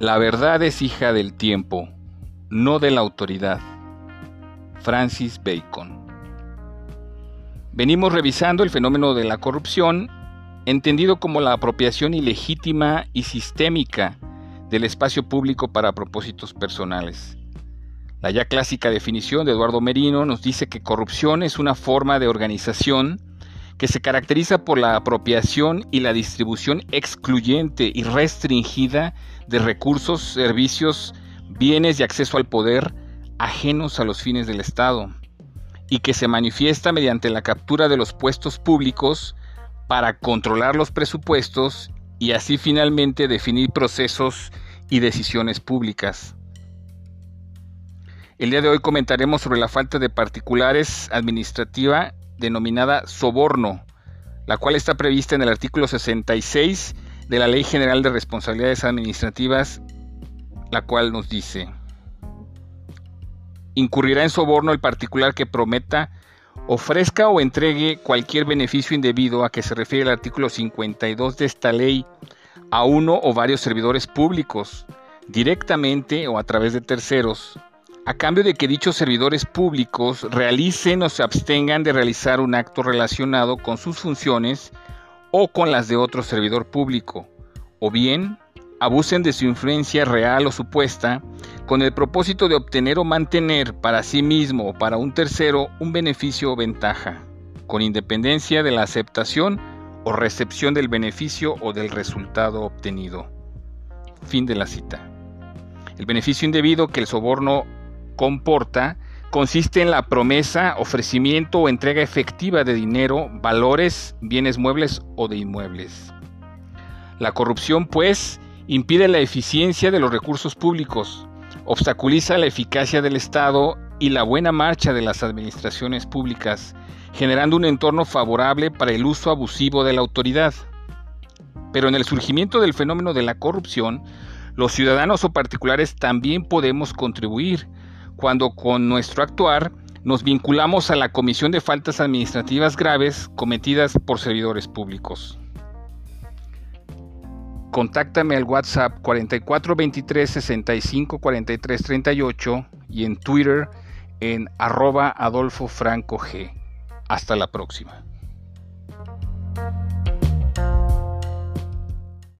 La verdad es hija del tiempo, no de la autoridad. Francis Bacon. Venimos revisando el fenómeno de la corrupción, entendido como la apropiación ilegítima y sistémica del espacio público para propósitos personales. La ya clásica definición de Eduardo Merino nos dice que corrupción es una forma de organización que se caracteriza por la apropiación y la distribución excluyente y restringida de recursos, servicios, bienes y acceso al poder ajenos a los fines del Estado, y que se manifiesta mediante la captura de los puestos públicos para controlar los presupuestos y así finalmente definir procesos y decisiones públicas. El día de hoy comentaremos sobre la falta de particulares administrativa denominada soborno, la cual está prevista en el artículo 66 de la Ley General de Responsabilidades Administrativas, la cual nos dice, incurrirá en soborno el particular que prometa, ofrezca o entregue cualquier beneficio indebido a que se refiere el artículo 52 de esta ley a uno o varios servidores públicos, directamente o a través de terceros, a cambio de que dichos servidores públicos realicen o se abstengan de realizar un acto relacionado con sus funciones o con las de otro servidor público, o bien abusen de su influencia real o supuesta con el propósito de obtener o mantener para sí mismo o para un tercero un beneficio o ventaja, con independencia de la aceptación o recepción del beneficio o del resultado obtenido. Fin de la cita. El beneficio indebido que el soborno comporta consiste en la promesa, ofrecimiento o entrega efectiva de dinero, valores, bienes muebles o de inmuebles. La corrupción, pues, impide la eficiencia de los recursos públicos, obstaculiza la eficacia del Estado y la buena marcha de las administraciones públicas, generando un entorno favorable para el uso abusivo de la autoridad. Pero en el surgimiento del fenómeno de la corrupción, los ciudadanos o particulares también podemos contribuir, cuando con nuestro actuar nos vinculamos a la comisión de faltas administrativas graves cometidas por servidores públicos. Contáctame al WhatsApp 4423 65 43 38 y en Twitter en arroba Adolfo Franco G. Hasta la próxima.